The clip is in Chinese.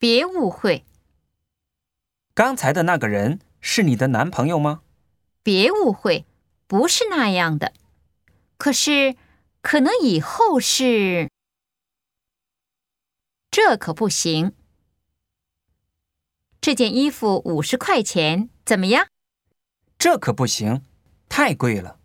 别误会。刚才的那个人是你的男朋友吗？别误会不是那样的。可是可能以后是这可不行。这件衣服五十块钱怎么样？这可不行太贵了。